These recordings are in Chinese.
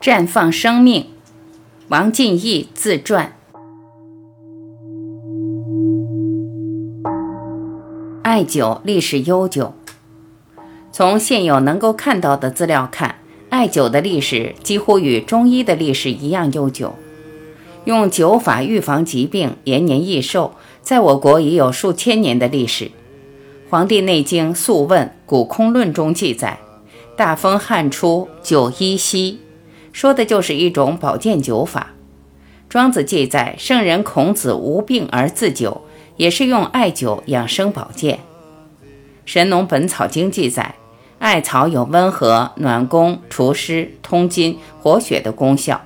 绽放生命，王进义自传。艾灸历史悠久，从现有能够看到的资料看，艾灸的历史几乎与中医的历史一样悠久。用灸法预防疾病、延年益寿，在我国已有数千年的历史。《黄帝内经·素问·古空论》中记载：“大风旱出，灸医息。”说的就是一种保健灸法。庄子记载，圣人孔子无病而自灸，也是用艾灸养生保健。《神农本草经》记载，艾草有温和、暖宫、除湿、通筋、活血的功效。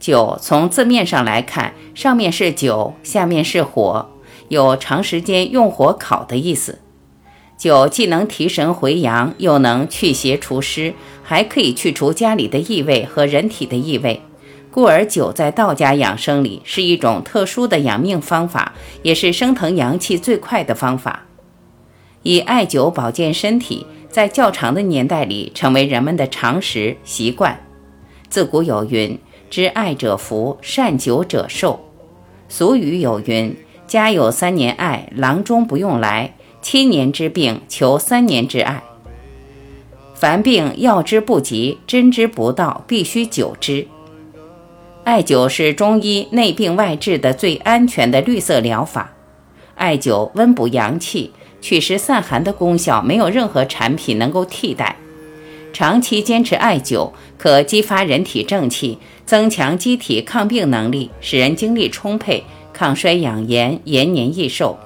灸从字面上来看，上面是酒，下面是火，有长时间用火烤的意思。酒既能提神回阳，又能去邪除湿，还可以去除家里的异味和人体的异味，故而酒在道家养生里是一种特殊的养命方法，也是升腾阳气最快的方法。以艾灸保健身体，在较长的年代里成为人们的常识习惯。自古有云：“知艾者福，善灸者寿。”俗语有云：“家有三年艾，郎中不用来。”七年之病，求三年之艾。凡病药之不及，针之不到，必须灸之。艾灸是中医内病外治的最安全的绿色疗法。艾灸温补阳气、祛湿散寒的功效，没有任何产品能够替代。长期坚持艾灸，可激发人体正气，增强机体抗病能力，使人精力充沛，抗衰养颜，延年益寿。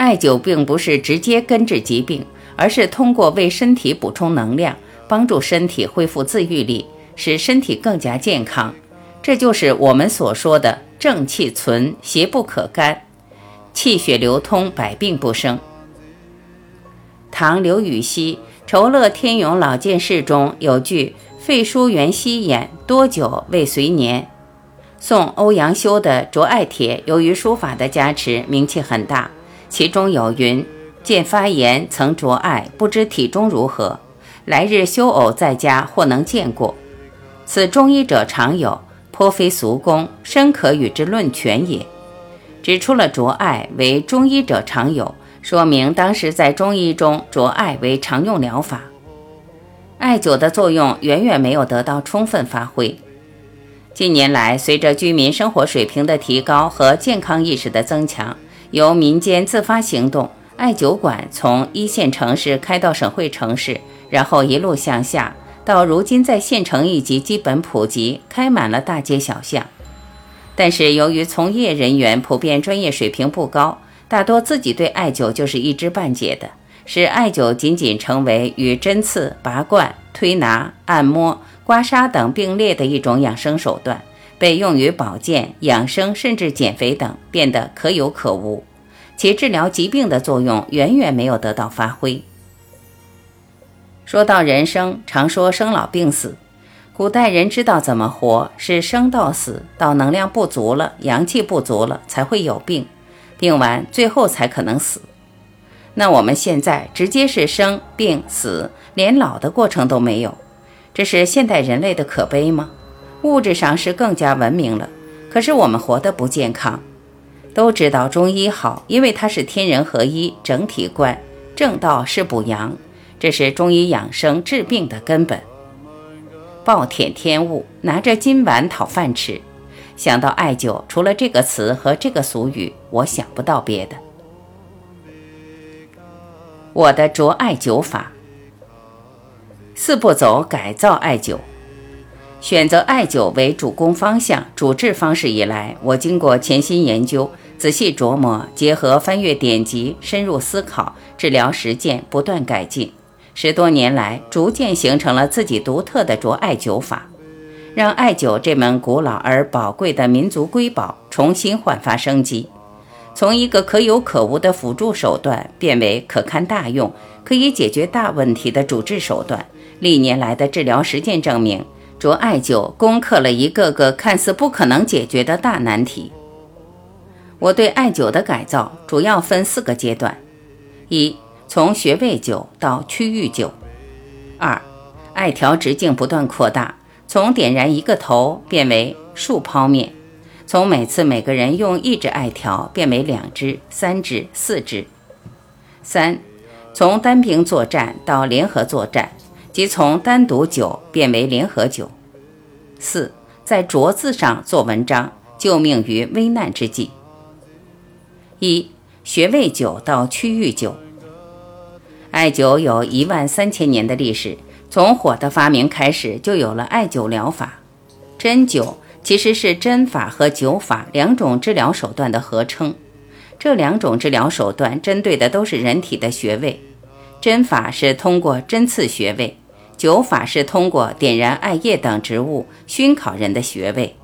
艾灸并不是直接根治疾病，而是通过为身体补充能量，帮助身体恢复自愈力，使身体更加健康。这就是我们所说的“正气存，邪不可干，气血流通，百病不生”。唐刘禹锡《酬乐天永老见事》中有句“肺腧元夕眼，多久未随年”。宋欧阳修的《卓艾帖》由于书法的加持，名气很大。其中有云：“见发言曾着艾，不知体中如何。来日休偶在家，或能见过。此中医者常有，颇非俗功，深可与之论权也。”指出了着艾为中医者常有，说明当时在中医中着艾为常用疗法。艾灸的作用远远没有得到充分发挥。近年来，随着居民生活水平的提高和健康意识的增强。由民间自发行动，艾灸馆从一线城市开到省会城市，然后一路向下，到如今在县城一级基本普及，开满了大街小巷。但是由于从业人员普遍专业水平不高，大多自己对艾灸就是一知半解的，使艾灸仅仅成为与针刺、拔罐、推拿、按摩、刮痧等并列的一种养生手段。被用于保健、养生，甚至减肥等，变得可有可无，其治疗疾病的作用远远没有得到发挥。说到人生，常说生老病死，古代人知道怎么活，是生到死，到能量不足了、阳气不足了才会有病，病完最后才可能死。那我们现在直接是生病死，连老的过程都没有，这是现代人类的可悲吗？物质上是更加文明了，可是我们活得不健康。都知道中医好，因为它是天人合一、整体观。正道是补阳，这是中医养生治病的根本。暴殄天物，拿着金碗讨饭吃。想到艾灸，除了这个词和这个俗语，我想不到别的。我的着艾灸法，四步走改造艾灸。选择艾灸为主攻方向、主治方式以来，我经过潜心研究、仔细琢磨，结合翻阅典籍、深入思考、治疗实践，不断改进。十多年来，逐渐形成了自己独特的着艾灸法，让艾灸这门古老而宝贵的民族瑰宝重新焕发生机。从一个可有可无的辅助手段，变为可堪大用、可以解决大问题的主治手段。历年来的治疗实践证明。着艾灸攻克了一个个看似不可能解决的大难题。我对艾灸的改造主要分四个阶段：一、从穴位灸到区域灸；二、艾条直径不断扩大，从点燃一个头变为数泡面，从每次每个人用一支艾条变为两支、三支、四支。三，从单兵作战到联合作战，即从单独酒变为联合酒。四，在镯子上做文章，救命于危难之际。一，穴位酒到区域酒。艾灸有一万三千年的历史，从火的发明开始就有了艾灸疗法。针灸其实是针法和灸法两种治疗手段的合称。这两种治疗手段针对的都是人体的穴位。针法是通过针刺穴位，灸法是通过点燃艾叶等植物熏烤人的穴位。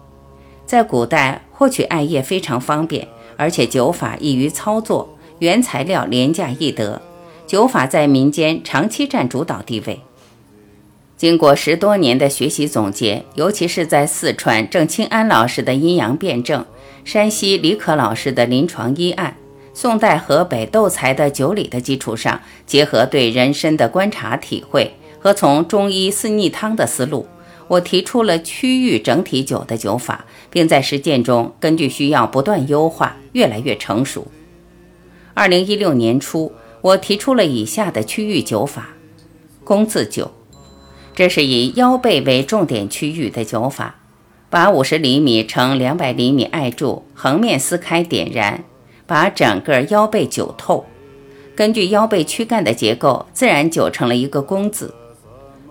在古代，获取艾叶非常方便，而且灸法易于操作，原材料廉价易得。灸法在民间长期占主导地位。经过十多年的学习总结，尤其是在四川郑清安老师的阴阳辩证、山西李可老师的临床医案、宋代河北窦才的灸理的基础上，结合对人参的观察体会和从中医四逆汤的思路，我提出了区域整体灸的灸法，并在实践中根据需要不断优化，越来越成熟。二零一六年初。我提出了以下的区域灸法：弓字灸，这是以腰背为重点区域的灸法。把五十厘米乘两百厘米艾柱横面撕开点燃，把整个腰背灸透。根据腰背躯干的结构，自然灸成了一个弓字。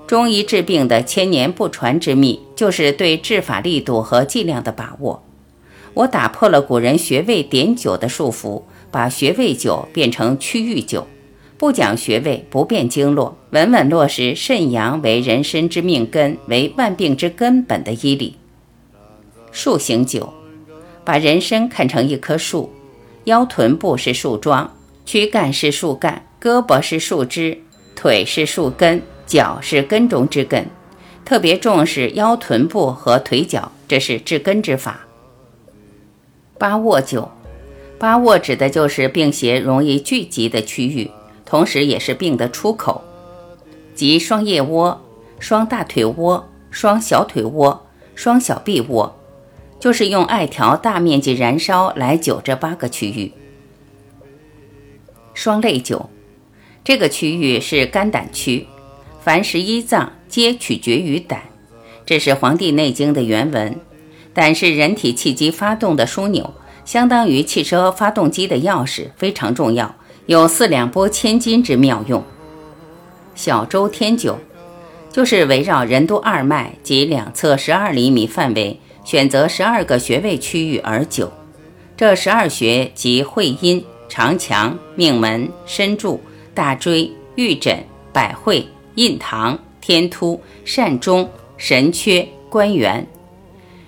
中医治病的千年不传之秘，就是对治法力度和剂量的把握。我打破了古人穴位点灸的束缚。把穴位灸变成区域灸，不讲穴位，不变经络，稳稳落实肾阳为人参之命根，为万病之根本的医理。树形灸，把人参看成一棵树，腰臀部是树桩，躯干是树干，胳膊是树枝，腿是树根，脚是根中之根，特别重视腰臀部和腿脚，这是治根之法。八卧灸。八卧指的就是病邪容易聚集的区域，同时也是病的出口，即双腋窝、双大腿窝、双小腿窝、双小臂窝，就是用艾条大面积燃烧来灸这八个区域。双肋灸，这个区域是肝胆区，凡十一脏皆取决于胆，这是《黄帝内经》的原文。胆是人体气机发动的枢纽。相当于汽车发动机的钥匙，非常重要，有四两拨千斤之妙用。小周天灸，就是围绕任督二脉及两侧十二厘米范围，选择十二个穴位区域而灸。这十二穴即会阴、长强、命门、身柱、大椎、玉枕、百会、印堂、天突、膻中、神阙、关元，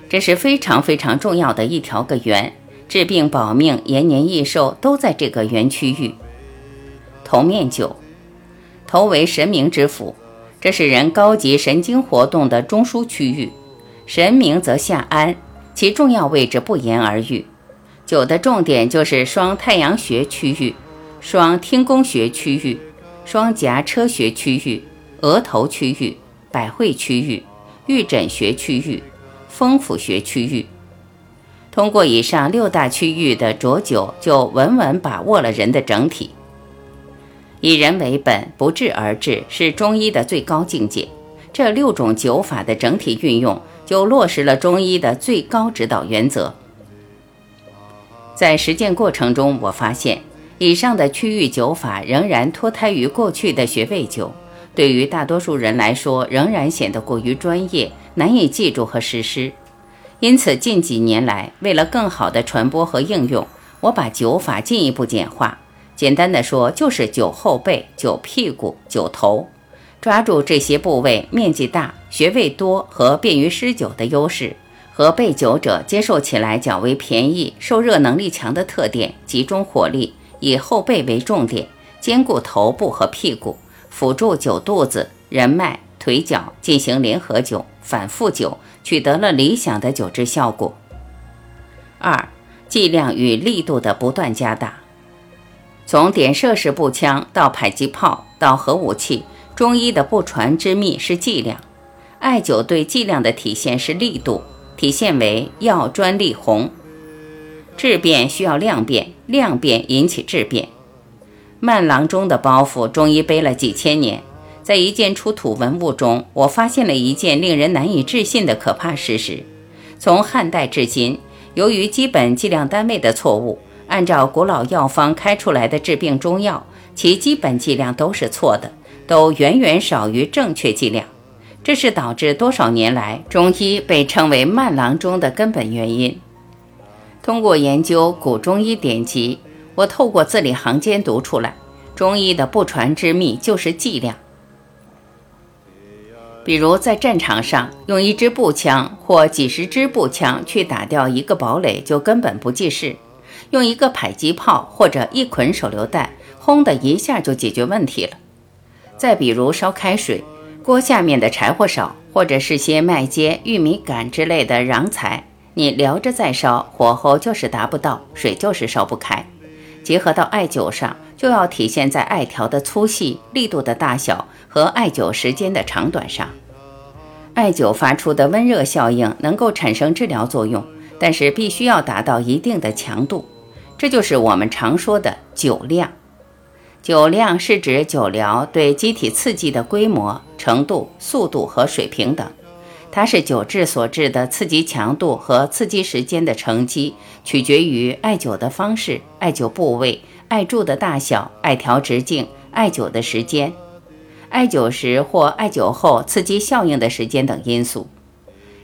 这是非常非常重要的一条个圆。治病保命、延年益寿都在这个原区域。头面九，头为神明之府，这是人高级神经活动的中枢区域。神明则下安，其重要位置不言而喻。灸的重点就是双太阳穴区域、双天宫穴区域、双颊车穴区域、额头区域、百会区域、玉枕穴区域、风府穴区域。通过以上六大区域的浊灸，就稳稳把握了人的整体。以人为本，不治而治，是中医的最高境界。这六种灸法的整体运用，就落实了中医的最高指导原则。在实践过程中，我发现以上的区域灸法仍然脱胎于过去的穴位灸，对于大多数人来说，仍然显得过于专业，难以记住和实施。因此，近几年来，为了更好的传播和应用，我把灸法进一步简化。简单的说，就是灸后背、灸屁股、灸头，抓住这些部位面积大、穴位多和便于施灸的优势，和被灸者接受起来较为便宜、受热能力强的特点，集中火力，以后背为重点，兼顾头部和屁股，辅助灸肚子、人脉、腿脚，进行联合灸、反复灸。取得了理想的灸治效果。二、剂量与力度的不断加大，从点射式步枪到迫击炮到核武器，中医的不传之秘是剂量，艾灸对剂量的体现是力度，体现为药专利红。质变需要量变，量变引起质变。慢郎中的包袱，中医背了几千年。在一件出土文物中，我发现了一件令人难以置信的可怕事实：从汉代至今，由于基本计量单位的错误，按照古老药方开出来的治病中药，其基本剂量都是错的，都远远少于正确剂量。这是导致多少年来中医被称为慢郎中的根本原因。通过研究古中医典籍，我透过字里行间读出来，中医的不传之秘就是剂量。比如在战场上，用一支步枪或几十支步枪去打掉一个堡垒，就根本不计事；用一个迫击炮或者一捆手榴弹，轰的一下就解决问题了。再比如烧开水，锅下面的柴火少，或者是些麦秸、玉米杆之类的瓤材。你撩着再烧，火候就是达不到，水就是烧不开。结合到艾灸上，就要体现在艾条的粗细、力度的大小和艾灸时间的长短上。艾灸发出的温热效应能够产生治疗作用，但是必须要达到一定的强度，这就是我们常说的灸量。灸量是指灸疗对机体刺激的规模、程度、速度和水平等。它是灸治所致的刺激强度和刺激时间的乘积，取决于艾灸的方式、艾灸部位、艾柱的大小、艾条直径、艾灸的时间、艾灸时或艾灸后刺激效应的时间等因素。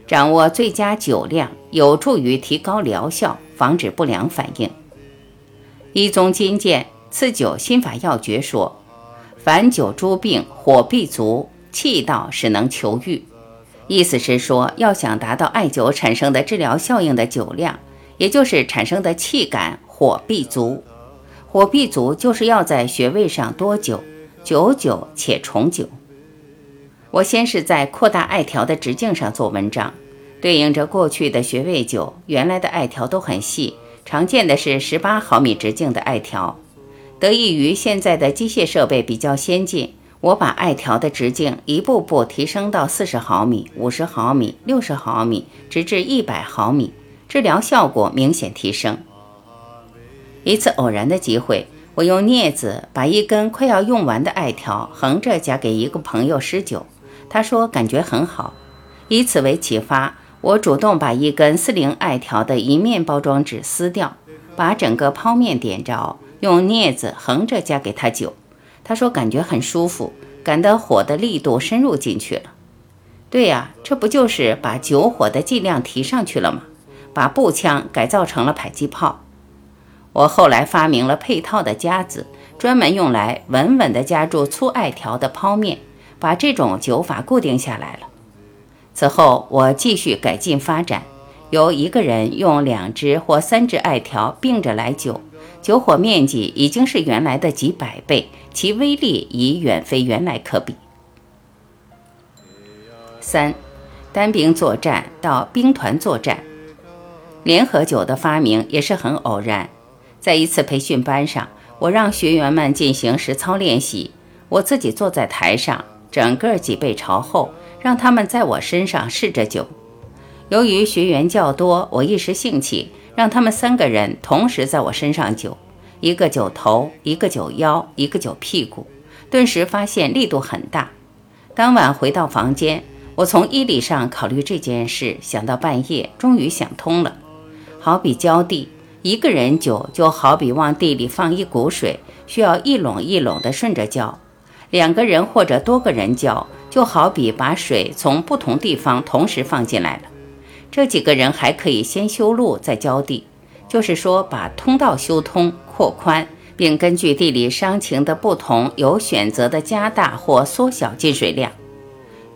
掌握最佳灸量，有助于提高疗效，防止不良反应。一宗金鉴刺灸心法要诀说：凡灸诸病，火必足，气道使能求愈。意思是说，要想达到艾灸产生的治疗效应的灸量，也就是产生的气感，火必足。火必足，就是要在穴位上多灸，久久且重灸。我先是在扩大艾条的直径上做文章，对应着过去的穴位灸，原来的艾条都很细，常见的是十八毫米直径的艾条。得益于现在的机械设备比较先进。我把艾条的直径一步步提升到四十毫米、五十毫米、六十毫米，直至一百毫米，治疗效果明显提升。一次偶然的机会，我用镊子把一根快要用完的艾条横着夹给一个朋友施灸，他说感觉很好。以此为启发，我主动把一根四零艾条的一面包装纸撕掉，把整个剖面点着，用镊子横着夹给他灸。他说：“感觉很舒服，感到火的力度深入进去了。对呀，这不就是把酒火的剂量提上去了吗？把步枪改造成了迫击炮。我后来发明了配套的夹子，专门用来稳稳地夹住粗艾条的剖面，把这种灸法固定下来了。此后，我继续改进发展，由一个人用两只或三只艾条并着来灸。”酒火面积已经是原来的几百倍，其威力已远非原来可比。三，单兵作战到兵团作战，联合酒的发明也是很偶然。在一次培训班上，我让学员们进行实操练习，我自己坐在台上，整个脊背朝后，让他们在我身上试着酒。由于学员较多，我一时兴起。让他们三个人同时在我身上灸，一个灸头，一个灸腰，一个灸屁股，顿时发现力度很大。当晚回到房间，我从医理上考虑这件事，想到半夜，终于想通了。好比浇地，一个人灸就好比往地里放一股水，需要一垄一垄地顺着浇；两个人或者多个人浇，就好比把水从不同地方同时放进来了。这几个人还可以先修路再浇地，就是说把通道修通扩宽，并根据地理伤情的不同，有选择的加大或缩小进水量。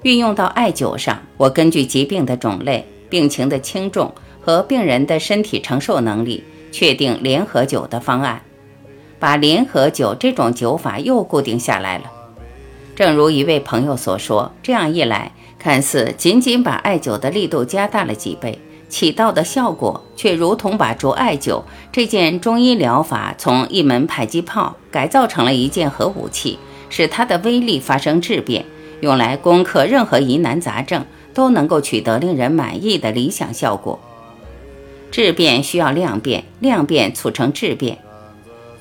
运用到艾灸上，我根据疾病的种类、病情的轻重和病人的身体承受能力，确定联合灸的方案，把联合灸这种灸法又固定下来了。正如一位朋友所说，这样一来。看似仅仅把艾灸的力度加大了几倍，起到的效果却如同把灼艾灸这件中医疗法从一门迫击炮改造成了一件核武器，使它的威力发生质变，用来攻克任何疑难杂症，都能够取得令人满意的理想效果。质变需要量变，量变促成质变。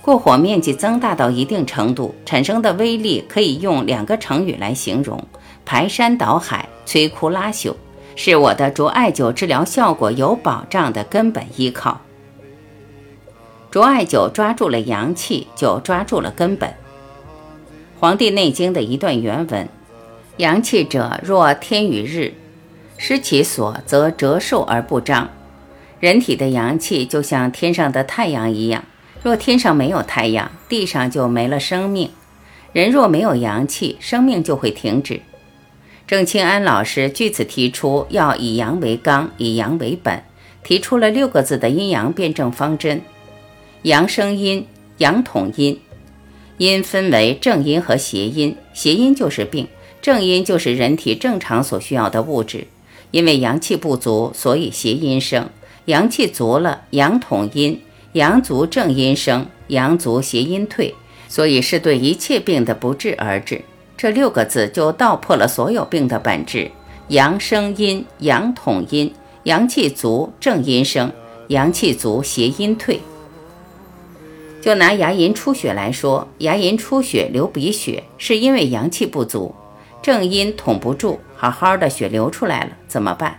过火面积增大到一定程度，产生的威力可以用两个成语来形容：排山倒海、摧枯拉朽，是我的卓艾灸治疗效果有保障的根本依靠。卓艾灸抓住了阳气，就抓住了根本。《黄帝内经》的一段原文：“阳气者，若天与日，失其所，则折寿而不彰。”人体的阳气就像天上的太阳一样。若天上没有太阳，地上就没了生命。人若没有阳气，生命就会停止。郑清安老师据此提出要以阳为纲，以阳为本，提出了六个字的阴阳辩证方针：阳生阴，阳统阴。阴分为正阴和邪阴，邪阴就是病，正阴就是人体正常所需要的物质。因为阳气不足，所以邪阴生；阳气足了，阳统阴。阳足正阴生，阳足邪阴退，所以是对一切病的不治而治。这六个字就道破了所有病的本质：阳生阴，阳统阴，阳气足正阴生，阳气足邪阴退。就拿牙龈出血来说，牙龈出血流鼻血，是因为阳气不足，正阴统不住，好好的血流出来了，怎么办？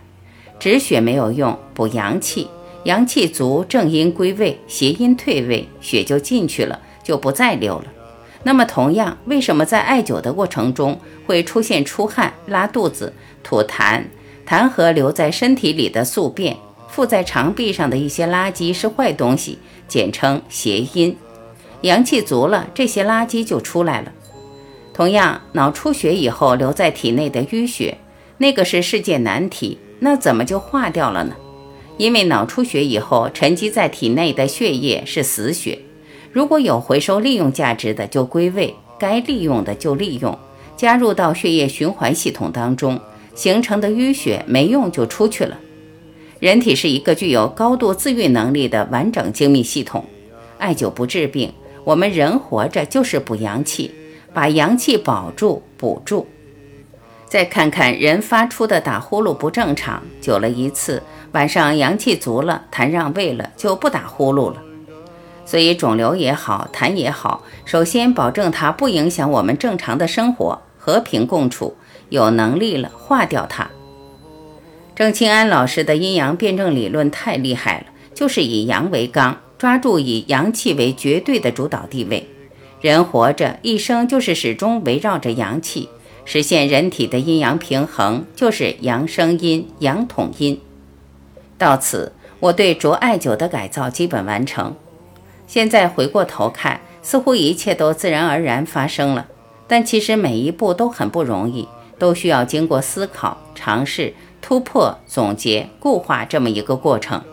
止血没有用，补阳气。阳气足，正阴归位，邪阴退位，血就进去了，就不再流了。那么，同样，为什么在艾灸的过程中会出现出汗、拉肚子、吐痰？痰和留在身体里的宿便，附在肠壁上的一些垃圾是坏东西，简称邪阴。阳气足了，这些垃圾就出来了。同样，脑出血以后留在体内的淤血，那个是世界难题，那怎么就化掉了呢？因为脑出血以后沉积在体内的血液是死血，如果有回收利用价值的就归位，该利用的就利用，加入到血液循环系统当中，形成的淤血没用就出去了。人体是一个具有高度自愈能力的完整精密系统，艾灸不治病，我们人活着就是补阳气，把阳气保住补住。再看看人发出的打呼噜不正常，久了一次。晚上阳气足了，痰让位了，就不打呼噜了。所以肿瘤也好，痰也好，首先保证它不影响我们正常的生活，和平共处，有能力了化掉它。郑清安老师的阴阳辩证理论太厉害了，就是以阳为纲，抓住以阳气为绝对的主导地位。人活着一生就是始终围绕着阳气，实现人体的阴阳平衡，就是阳生阴，阳统阴。到此，我对卓艾灸的改造基本完成。现在回过头看，似乎一切都自然而然发生了，但其实每一步都很不容易，都需要经过思考、尝试、突破、总结、固化这么一个过程。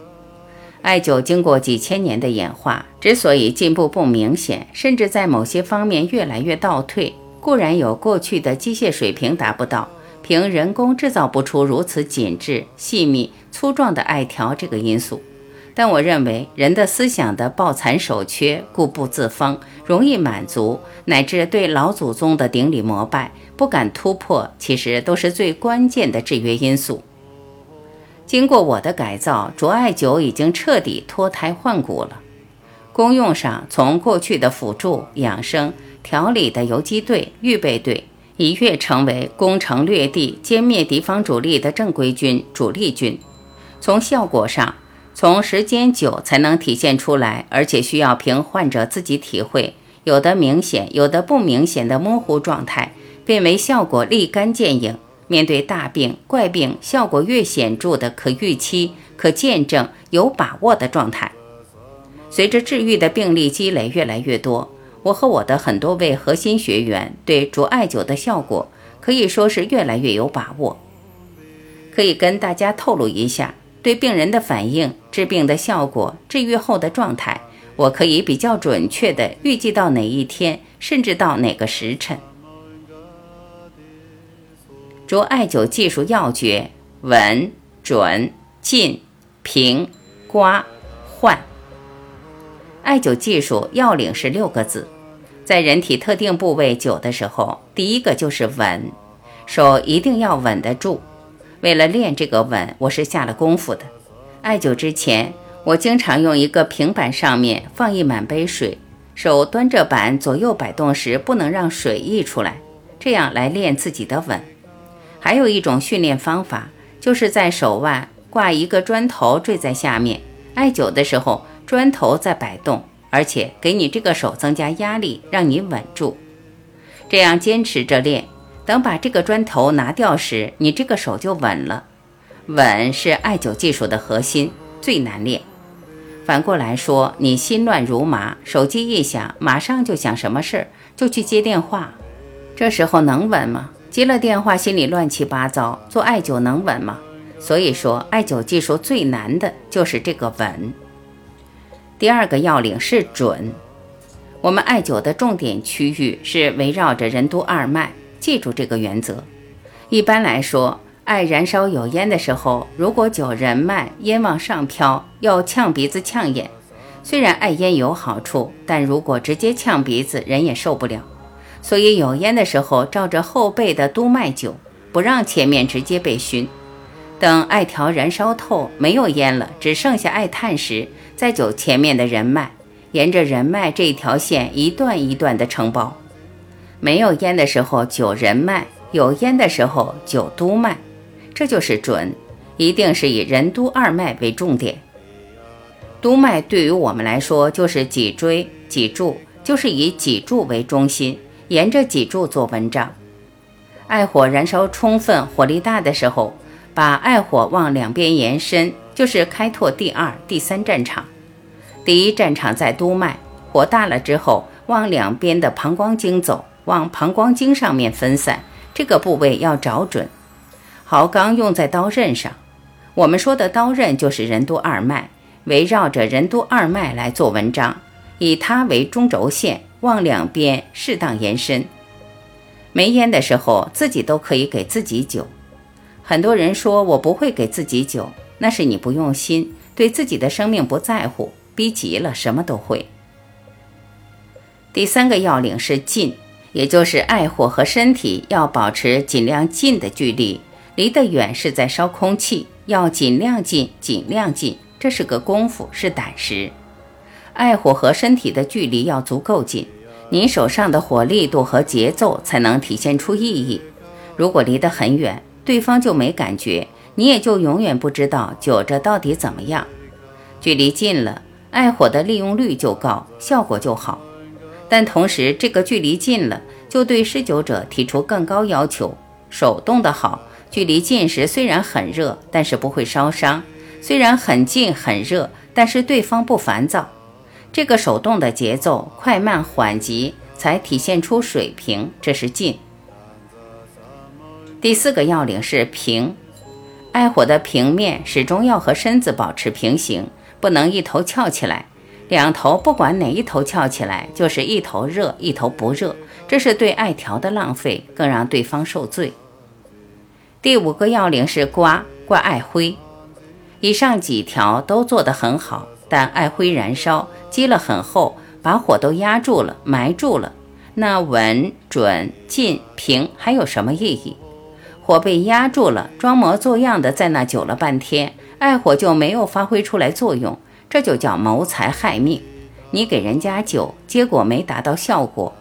艾灸经过几千年的演化，之所以进步不明显，甚至在某些方面越来越倒退，固然有过去的机械水平达不到。凭人工制造不出如此紧致、细密、粗壮的艾条这个因素，但我认为人的思想的抱残守缺、固步自封、容易满足，乃至对老祖宗的顶礼膜拜、不敢突破，其实都是最关键的制约因素。经过我的改造，卓艾灸已经彻底脱胎换骨了。功用上，从过去的辅助、养生、调理的游击队、预备队。一跃成为攻城略地、歼灭敌方主力的正规军、主力军。从效果上，从时间久才能体现出来，而且需要凭患者自己体会，有的明显，有的不明显的模糊状态，变为效果立竿见影。面对大病、怪病，效果越显著的可预期、可见证、有把握的状态。随着治愈的病例积累越来越多。我和我的很多位核心学员对卓艾灸的效果可以说是越来越有把握。可以跟大家透露一下，对病人的反应、治病的效果、治愈后的状态，我可以比较准确的预计到哪一天，甚至到哪个时辰。着艾灸技术要诀：稳、准、进、平、刮、换。艾灸技术要领是六个字。在人体特定部位灸的时候，第一个就是稳，手一定要稳得住。为了练这个稳，我是下了功夫的。艾灸之前，我经常用一个平板，上面放一满杯水，手端着板左右摆动时，不能让水溢出来，这样来练自己的稳。还有一种训练方法，就是在手腕挂一个砖头坠在下面，艾灸的时候，砖头在摆动。而且给你这个手增加压力，让你稳住。这样坚持着练，等把这个砖头拿掉时，你这个手就稳了。稳是艾灸技术的核心，最难练。反过来说，你心乱如麻，手机一响，马上就想什么事儿，就去接电话，这时候能稳吗？接了电话，心里乱七八糟，做艾灸能稳吗？所以说，艾灸技术最难的就是这个稳。第二个要领是准。我们艾灸的重点区域是围绕着任督二脉，记住这个原则。一般来说，艾燃烧有烟的时候，如果灸任脉，烟往上飘，要呛鼻子、呛眼。虽然艾烟有好处，但如果直接呛鼻子，人也受不了。所以有烟的时候，照着后背的督脉灸，不让前面直接被熏。等艾条燃烧透，没有烟了，只剩下艾炭时。再灸前面的人脉，沿着人脉这一条线一段一段的承包。没有烟的时候灸人脉，有烟的时候灸督脉，这就是准，一定是以任督二脉为重点。督脉对于我们来说就是脊椎、脊柱，就是以脊柱为中心，沿着脊柱做文章。艾火燃烧充分、火力大的时候，把艾火往两边延伸。就是开拓第二、第三战场。第一战场在督脉，火大了之后，往两边的膀胱经走，往膀胱经上面分散。这个部位要找准。毫钢用在刀刃上，我们说的刀刃就是任督二脉，围绕着任督二脉来做文章，以它为中轴线，往两边适当延伸。没烟的时候，自己都可以给自己灸。很多人说我不会给自己灸。那是你不用心，对自己的生命不在乎，逼急了什么都会。第三个要领是进，也就是爱火和身体要保持尽量近的距离，离得远是在烧空气，要尽量近，尽量近，这是个功夫，是胆识。爱火和身体的距离要足够近，你手上的火力度和节奏才能体现出意义。如果离得很远，对方就没感觉。你也就永远不知道灸着到底怎么样。距离近了，爱火的利用率就高，效果就好。但同时，这个距离近了，就对施灸者提出更高要求。手动的好，距离近时虽然很热，但是不会烧伤；虽然很近很热，但是对方不烦躁。这个手动的节奏快慢缓急，才体现出水平，这是近。第四个要领是平。艾火的平面始终要和身子保持平行，不能一头翘起来。两头不管哪一头翘起来，就是一头热一头不热，这是对艾条的浪费，更让对方受罪。第五个要领是刮刮艾灰。以上几条都做得很好，但艾灰燃烧积了很厚，把火都压住了、埋住了。那稳、准、近、平还有什么意义？火被压住了，装模作样的在那久了半天，艾火就没有发挥出来作用，这就叫谋财害命。你给人家灸，结果没达到效果。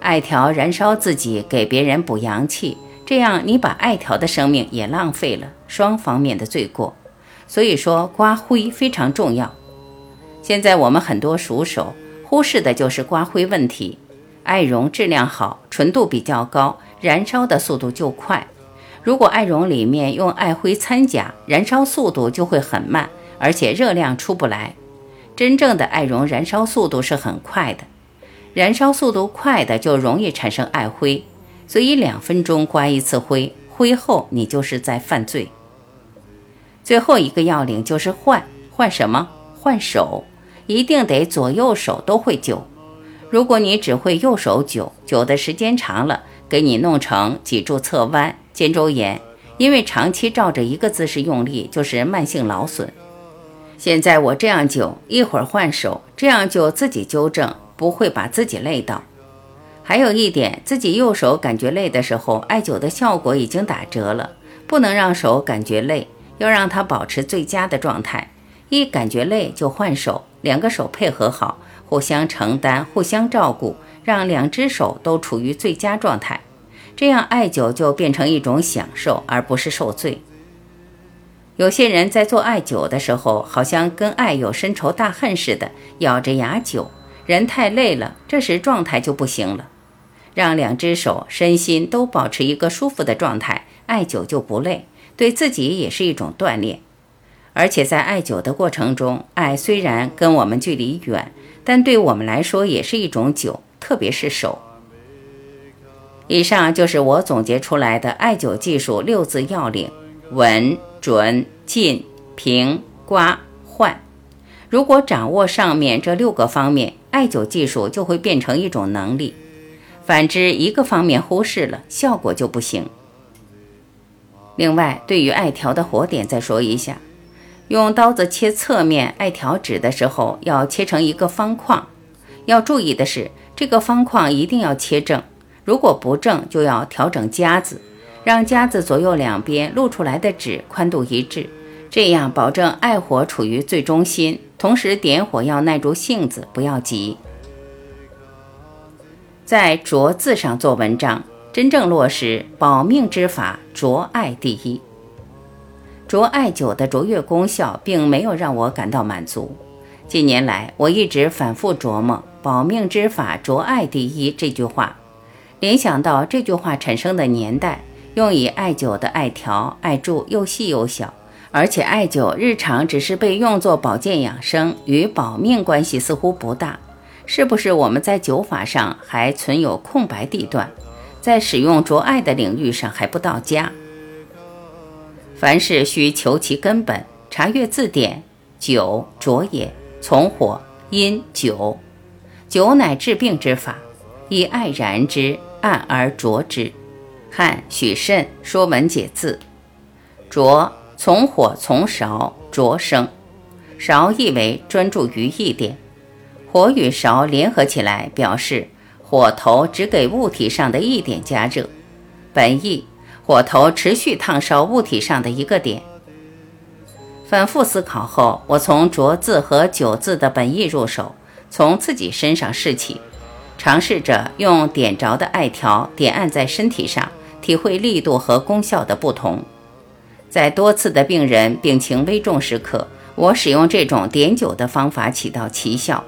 艾条燃烧自己，给别人补阳气，这样你把艾条的生命也浪费了，双方面的罪过。所以说刮灰非常重要。现在我们很多熟手忽视的就是刮灰问题。艾绒质量好，纯度比较高，燃烧的速度就快。如果艾绒里面用艾灰掺假，燃烧速度就会很慢，而且热量出不来。真正的艾绒燃烧速度是很快的，燃烧速度快的就容易产生艾灰，所以两分钟刮一次灰，灰后你就是在犯罪。最后一个要领就是换，换什么？换手，一定得左右手都会灸。如果你只会右手灸，灸的时间长了，给你弄成脊柱侧弯。肩周炎，因为长期照着一个姿势用力，就是慢性劳损。现在我这样灸，一会儿换手，这样就自己纠正，不会把自己累到。还有一点，自己右手感觉累的时候，艾灸的效果已经打折了，不能让手感觉累，要让它保持最佳的状态。一感觉累就换手，两个手配合好，互相承担，互相照顾，让两只手都处于最佳状态。这样艾灸就变成一种享受，而不是受罪。有些人在做艾灸的时候，好像跟艾有深仇大恨似的，咬着牙灸。人太累了，这时状态就不行了。让两只手身心都保持一个舒服的状态，艾灸就不累，对自己也是一种锻炼。而且在艾灸的过程中，艾虽然跟我们距离远，但对我们来说也是一种灸，特别是手。以上就是我总结出来的艾灸技术六字要领：稳、准、进、平、刮、换。如果掌握上面这六个方面，艾灸技术就会变成一种能力；反之，一个方面忽视了，效果就不行。另外，对于艾条的火点，再说一下：用刀子切侧面艾条纸的时候，要切成一个方框。要注意的是，这个方框一定要切正。如果不正，就要调整夹子，让夹子左右两边露出来的纸宽度一致，这样保证艾火处于最中心。同时点火要耐住性子，不要急。在着字上做文章，真正落实保命之法，着艾第一。着艾灸的卓越功效，并没有让我感到满足。近年来，我一直反复琢磨“保命之法，着艾第一”这句话。联想到这句话产生的年代，用以艾灸的艾条、艾柱又细又小，而且艾灸日常只是被用作保健养生，与保命关系似乎不大。是不是我们在灸法上还存有空白地段，在使用着艾的领域上还不到家？凡事需求其根本，查阅字典，灸着也，从火因灸，灸乃治病之法，以艾燃之。按而着之，汉许慎《说文解字》：灼从火从勺灼生，勺意为专注于一点，火与勺联合起来，表示火头只给物体上的一点加热。本意火头持续烫烧物体上的一个点。反复思考后，我从灼字和九字的本意入手，从自己身上试起。尝试着用点着的艾条点按在身体上，体会力度和功效的不同。在多次的病人病情危重时刻，我使用这种点灸的方法起到奇效，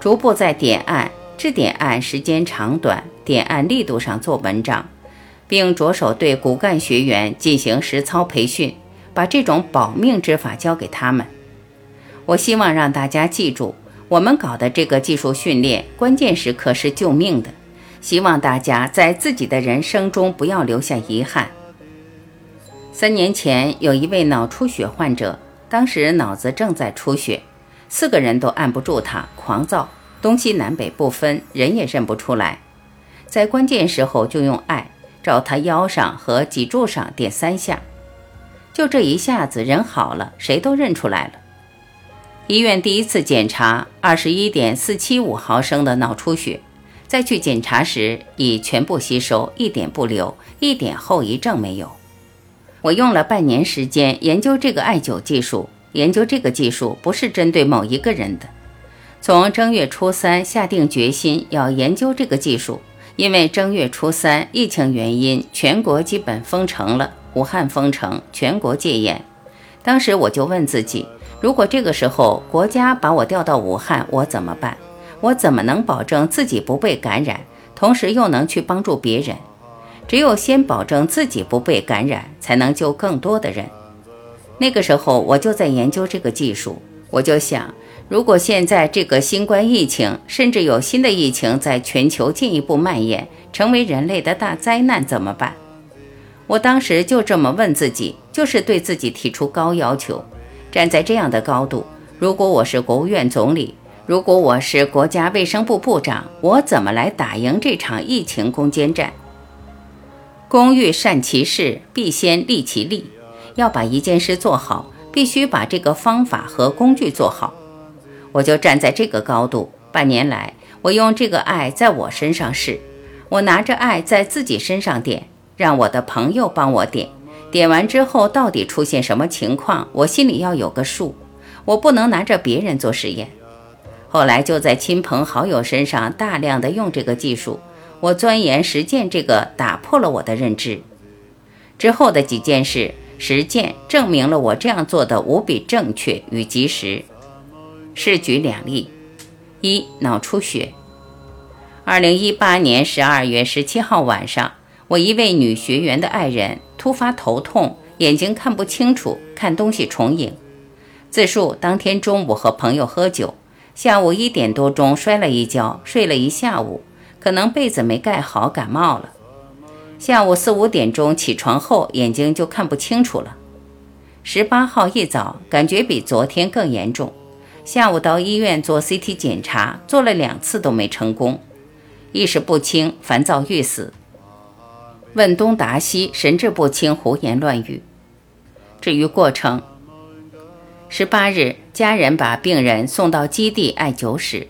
逐步在点按、至点按时间长短、点按力度上做文章，并着手对骨干学员进行实操培训，把这种保命之法教给他们。我希望让大家记住。我们搞的这个技术训练，关键时刻是救命的。希望大家在自己的人生中不要留下遗憾。三年前，有一位脑出血患者，当时脑子正在出血，四个人都按不住他，狂躁，东西南北不分，人也认不出来。在关键时候就用爱，照他腰上和脊柱上点三下，就这一下子，人好了，谁都认出来了。医院第一次检查，二十一点四七五毫升的脑出血，再去检查时已全部吸收，一点不留，一点后遗症没有。我用了半年时间研究这个艾灸技术，研究这个技术不是针对某一个人的。从正月初三下定决心要研究这个技术，因为正月初三疫情原因，全国基本封城了，武汉封城，全国戒严。当时我就问自己。如果这个时候国家把我调到武汉，我怎么办？我怎么能保证自己不被感染，同时又能去帮助别人？只有先保证自己不被感染，才能救更多的人。那个时候我就在研究这个技术，我就想，如果现在这个新冠疫情，甚至有新的疫情在全球进一步蔓延，成为人类的大灾难，怎么办？我当时就这么问自己，就是对自己提出高要求。站在这样的高度，如果我是国务院总理，如果我是国家卫生部部长，我怎么来打赢这场疫情攻坚战？工欲善其事，必先利其利。要把一件事做好，必须把这个方法和工具做好。我就站在这个高度，半年来，我用这个爱在我身上试，我拿着爱在自己身上点，让我的朋友帮我点。点完之后，到底出现什么情况，我心里要有个数。我不能拿着别人做实验。后来就在亲朋好友身上大量的用这个技术，我钻研实践这个，打破了我的认知。之后的几件事，实践证明了我这样做的无比正确与及时。试举两例：一、脑出血。二零一八年十二月十七号晚上，我一位女学员的爱人突发头痛，眼睛看不清楚，看东西重影。自述当天中午和朋友喝酒，下午一点多钟摔了一跤，睡了一下午，可能被子没盖好，感冒了。下午四五点钟起床后，眼睛就看不清楚了。十八号一早，感觉比昨天更严重。下午到医院做 CT 检查，做了两次都没成功，意识不清，烦躁欲死，问东答西，神志不清，胡言乱语。至于过程。十八日，家人把病人送到基地艾灸室，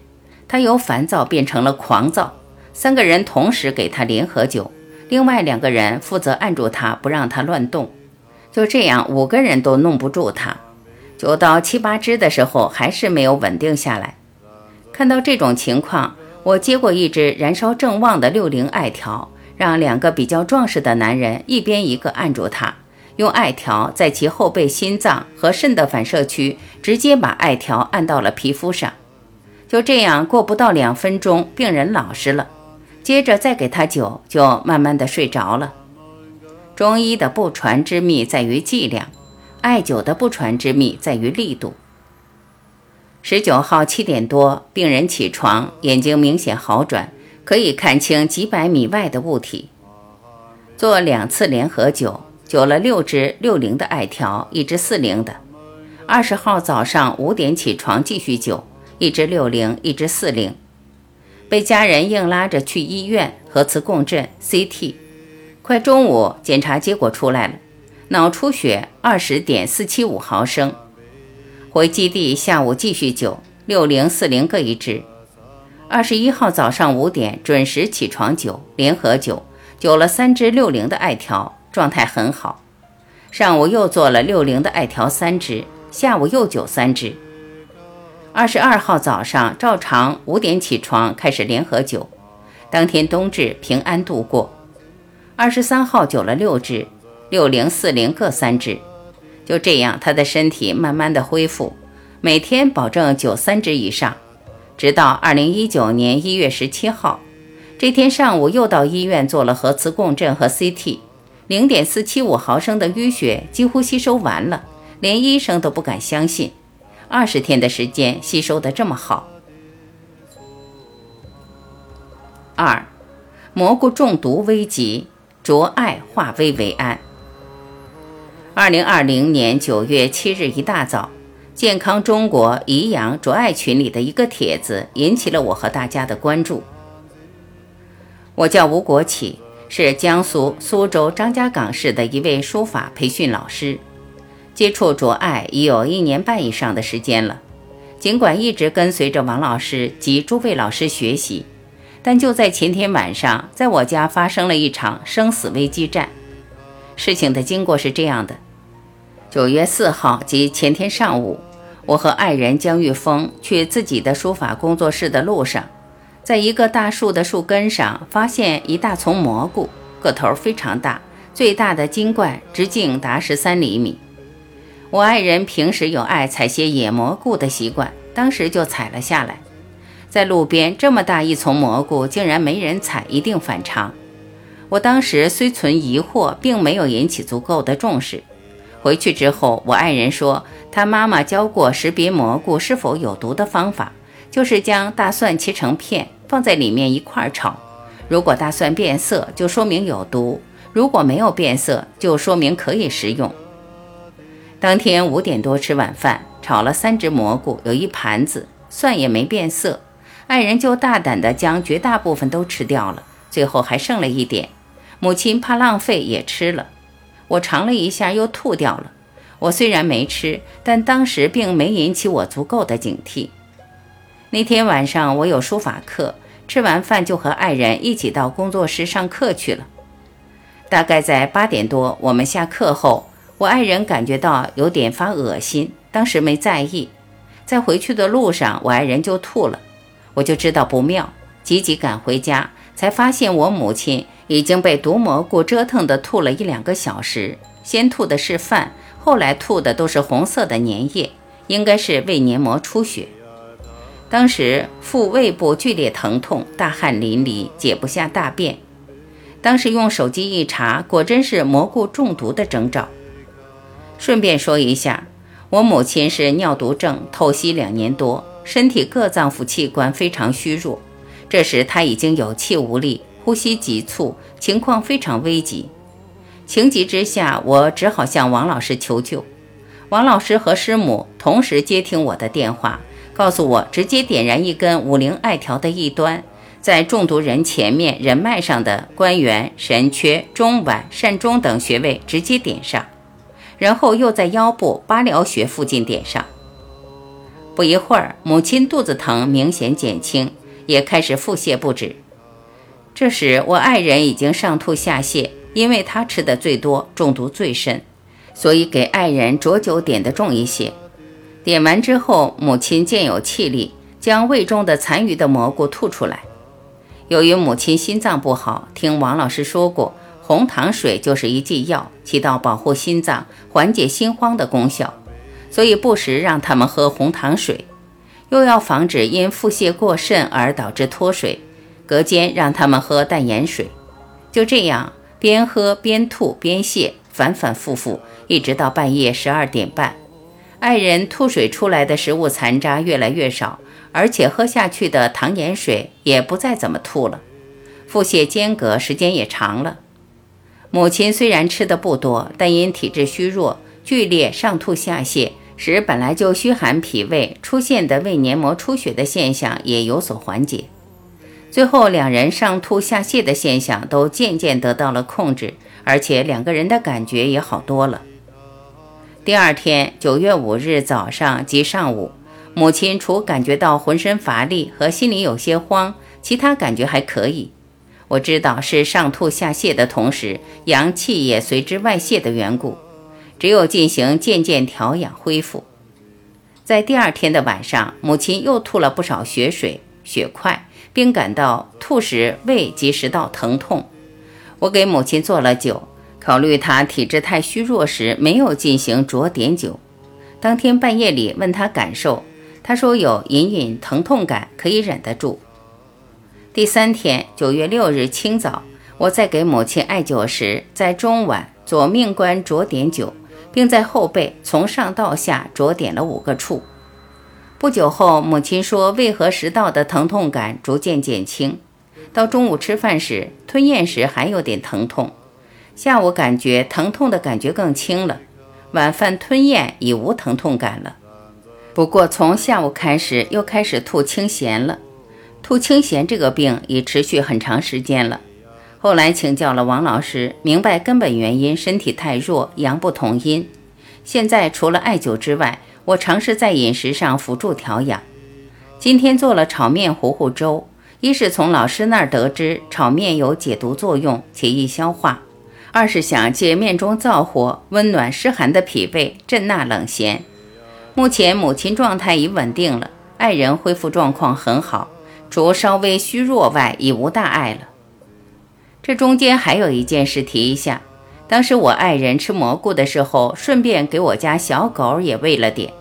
他由烦躁变成了狂躁。三个人同时给他联合灸，另外两个人负责按住他，不让他乱动。就这样，五个人都弄不住他。灸到七八支的时候，还是没有稳定下来。看到这种情况，我接过一支燃烧正旺的六灵艾条，让两个比较壮实的男人一边一个按住他。用艾条在其后背、心脏和肾的反射区，直接把艾条按到了皮肤上。就这样，过不到两分钟，病人老实了。接着再给他灸，就慢慢的睡着了。中医的不传之秘在于剂量，艾灸的不传之秘在于力度。十九号七点多，病人起床，眼睛明显好转，可以看清几百米外的物体。做两次联合灸。灸了六支六零的艾条，一支四零的。二十号早上五点起床继续灸，一支六零，一支四零。被家人硬拉着去医院核磁共振 CT。快中午检查结果出来了，脑出血二十点四七五毫升。回基地下午继续灸，六零四零各一支。二十一号早上五点准时起床灸，联合灸，灸了三支六零的艾条。状态很好，上午又做了六零的艾条三支，下午又灸三支。二十二号早上照常五点起床开始联合灸，当天冬至平安度过。二十三号灸了六支，六零四零各三支，就这样他的身体慢慢的恢复，每天保证灸三支以上，直到二零一九年一月十七号，这天上午又到医院做了核磁共振和 CT。零点四七五毫升的淤血几乎吸收完了，连医生都不敢相信，二十天的时间吸收的这么好。二，蘑菇中毒危急，着艾化危为安。二零二零年九月七日一大早，健康中国宜阳着艾群里的一个帖子引起了我和大家的关注。我叫吴国启。是江苏苏州张家港市的一位书法培训老师，接触卓爱已有一年半以上的时间了。尽管一直跟随着王老师及诸位老师学习，但就在前天晚上，在我家发生了一场生死危机战。事情的经过是这样的：九月四号及前天上午，我和爱人江玉峰去自己的书法工作室的路上。在一个大树的树根上，发现一大丛蘑菇，个头非常大，最大的金冠直径达十三厘米。我爱人平时有爱采些野蘑菇的习惯，当时就采了下来。在路边这么大一丛蘑菇，竟然没人采，一定反常。我当时虽存疑惑，并没有引起足够的重视。回去之后，我爱人说，他妈妈教过识别蘑菇是否有毒的方法，就是将大蒜切成片。放在里面一块儿炒，如果大蒜变色，就说明有毒；如果没有变色，就说明可以食用。当天五点多吃晚饭，炒了三只蘑菇，有一盘子蒜也没变色，爱人就大胆地将绝大部分都吃掉了，最后还剩了一点。母亲怕浪费也吃了，我尝了一下又吐掉了。我虽然没吃，但当时并没引起我足够的警惕。那天晚上我有书法课，吃完饭就和爱人一起到工作室上课去了。大概在八点多，我们下课后，我爱人感觉到有点发恶心，当时没在意。在回去的路上，我爱人就吐了，我就知道不妙，急急赶回家，才发现我母亲已经被毒蘑菇折腾的吐了一两个小时。先吐的是饭，后来吐的都是红色的粘液，应该是胃黏膜出血。当时腹胃部剧烈疼痛，大汗淋漓，解不下大便。当时用手机一查，果真是蘑菇中毒的征兆。顺便说一下，我母亲是尿毒症，透析两年多，身体各脏腑器官非常虚弱。这时她已经有气无力，呼吸急促，情况非常危急。情急之下，我只好向王老师求救。王老师和师母同时接听我的电话，告诉我直接点燃一根五灵艾条的一端。在中毒人前面人脉上的关元、神阙、中脘、膻中等穴位直接点上，然后又在腰部八髎穴附近点上。不一会儿，母亲肚子疼明显减轻，也开始腹泻不止。这时，我爱人已经上吐下泻，因为他吃的最多，中毒最深，所以给爱人浊酒点的重一些。点完之后，母亲渐有气力，将胃中的残余的蘑菇吐出来。由于母亲心脏不好，听王老师说过，红糖水就是一剂药，起到保护心脏、缓解心慌的功效，所以不时让他们喝红糖水，又要防止因腹泻过甚而导致脱水，隔间让他们喝淡盐水。就这样，边喝边吐边泻，反反复复，一直到半夜十二点半，爱人吐水出来的食物残渣越来越少。而且喝下去的糖盐水也不再怎么吐了，腹泻间隔时间也长了。母亲虽然吃的不多，但因体质虚弱，剧烈上吐下泻，使本来就虚寒脾胃出现的胃黏膜出血的现象也有所缓解。最后，两人上吐下泻的现象都渐渐得到了控制，而且两个人的感觉也好多了。第二天，九月五日早上及上午。母亲除感觉到浑身乏力和心里有些慌，其他感觉还可以。我知道是上吐下泻的同时，阳气也随之外泄的缘故。只有进行渐渐调养恢复。在第二天的晚上，母亲又吐了不少血水、血块，并感到吐时胃及食道疼痛。我给母亲做了酒，考虑他体质太虚弱时，没有进行酌点酒。当天半夜里问他感受。他说有隐隐疼痛感，可以忍得住。第三天，九月六日清早，我在给母亲艾灸时，在中脘左命关着点灸，并在后背从上到下着点了五个处。不久后，母亲说胃和食道的疼痛感逐渐减轻。到中午吃饭时，吞咽时还有点疼痛，下午感觉疼痛的感觉更轻了，晚饭吞咽已无疼痛感了。不过从下午开始又开始吐清涎了，吐清涎这个病已持续很长时间了。后来请教了王老师，明白根本原因，身体太弱，阳不同阴。现在除了艾灸之外，我尝试在饮食上辅助调养。今天做了炒面糊糊粥，一是从老师那儿得知炒面有解毒作用且易消化，二是想借面中燥火温暖湿寒的脾胃，镇纳冷邪。目前母亲状态已稳定了，爱人恢复状况很好，除稍微虚弱外已无大碍了。这中间还有一件事提一下，当时我爱人吃蘑菇的时候，顺便给我家小狗也喂了点。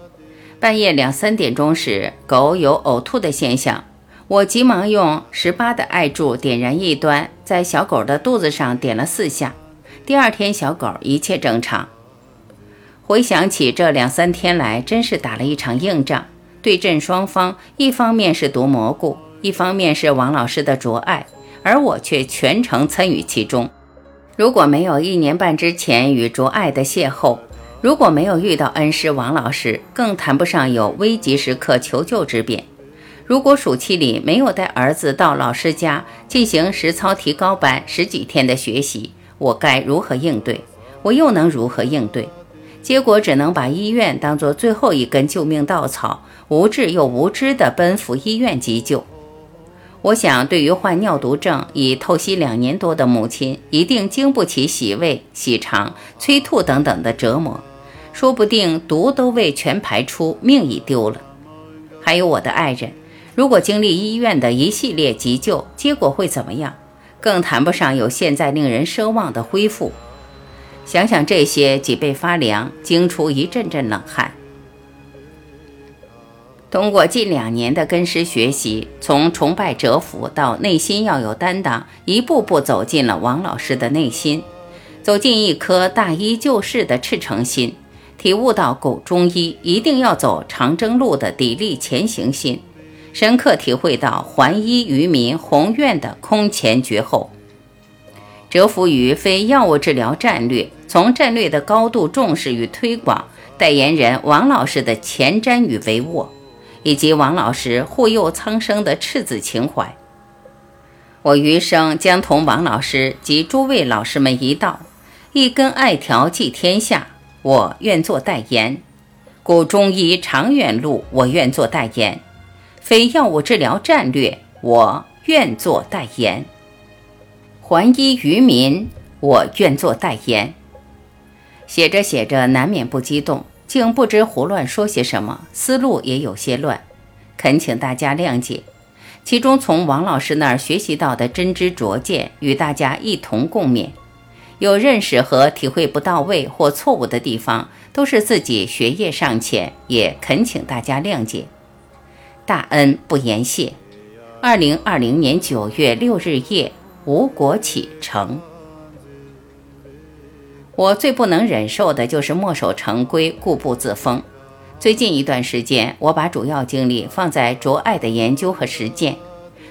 半夜两三点钟时，狗有呕吐的现象，我急忙用十八的艾柱点燃一端，在小狗的肚子上点了四下。第二天，小狗一切正常。回想起这两三天来，真是打了一场硬仗。对阵双方，一方面是毒蘑菇，一方面是王老师的卓爱，而我却全程参与其中。如果没有一年半之前与卓爱的邂逅，如果没有遇到恩师王老师，更谈不上有危急时刻求救之便。如果暑期里没有带儿子到老师家进行实操提高班十几天的学习，我该如何应对？我又能如何应对？结果只能把医院当做最后一根救命稻草，无智又无知地奔赴医院急救。我想，对于患尿毒症已透析两年多的母亲，一定经不起洗胃、洗肠、催吐等等的折磨，说不定毒都未全排出，命已丢了。还有我的爱人，如果经历医院的一系列急救，结果会怎么样？更谈不上有现在令人奢望的恢复。想想这些，脊背发凉，惊出一阵阵冷汗。通过近两年的跟师学习，从崇拜折服到内心要有担当，一步步走进了王老师的内心，走进一颗大医救世的赤诚心，体悟到古中医一定要走长征路的砥砺前行心，深刻体会到还医于民宏愿的空前绝后。折服于非药物治疗战略，从战略的高度重视与推广，代言人王老师的前瞻与帷幄。以及王老师护佑苍生的赤子情怀，我余生将同王老师及诸位老师们一道，一根艾条济天下。我愿做代言，古中医长远路，我愿做代言。非药物治疗战略，我愿做代言。还医于民，我愿做代言。写着写着，难免不激动。竟不知胡乱说些什么，思路也有些乱，恳请大家谅解。其中从王老师那儿学习到的真知灼见，与大家一同共勉。有认识和体会不到位或错误的地方，都是自己学业尚浅，也恳请大家谅解。大恩不言谢。二零二零年九月六日夜，吴国启程。我最不能忍受的就是墨守成规、固步自封。最近一段时间，我把主要精力放在卓艾的研究和实践。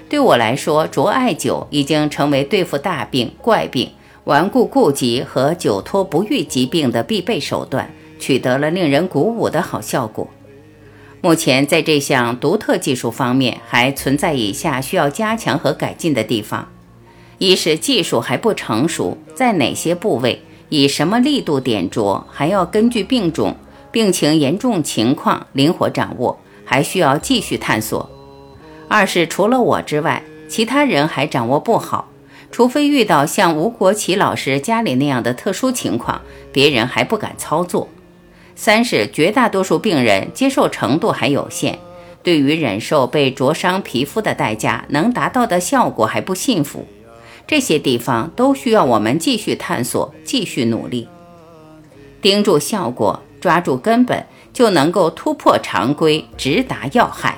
对我来说，卓艾灸已经成为对付大病、怪病、顽固痼疾和久拖不愈疾病的必备手段，取得了令人鼓舞的好效果。目前，在这项独特技术方面，还存在以下需要加强和改进的地方：一是技术还不成熟，在哪些部位？以什么力度点着，还要根据病种、病情严重情况灵活掌握，还需要继续探索。二是除了我之外，其他人还掌握不好，除非遇到像吴国奇老师家里那样的特殊情况，别人还不敢操作。三是绝大多数病人接受程度还有限，对于忍受被灼伤皮肤的代价能达到的效果还不幸福。这些地方都需要我们继续探索，继续努力，盯住效果，抓住根本，就能够突破常规，直达要害。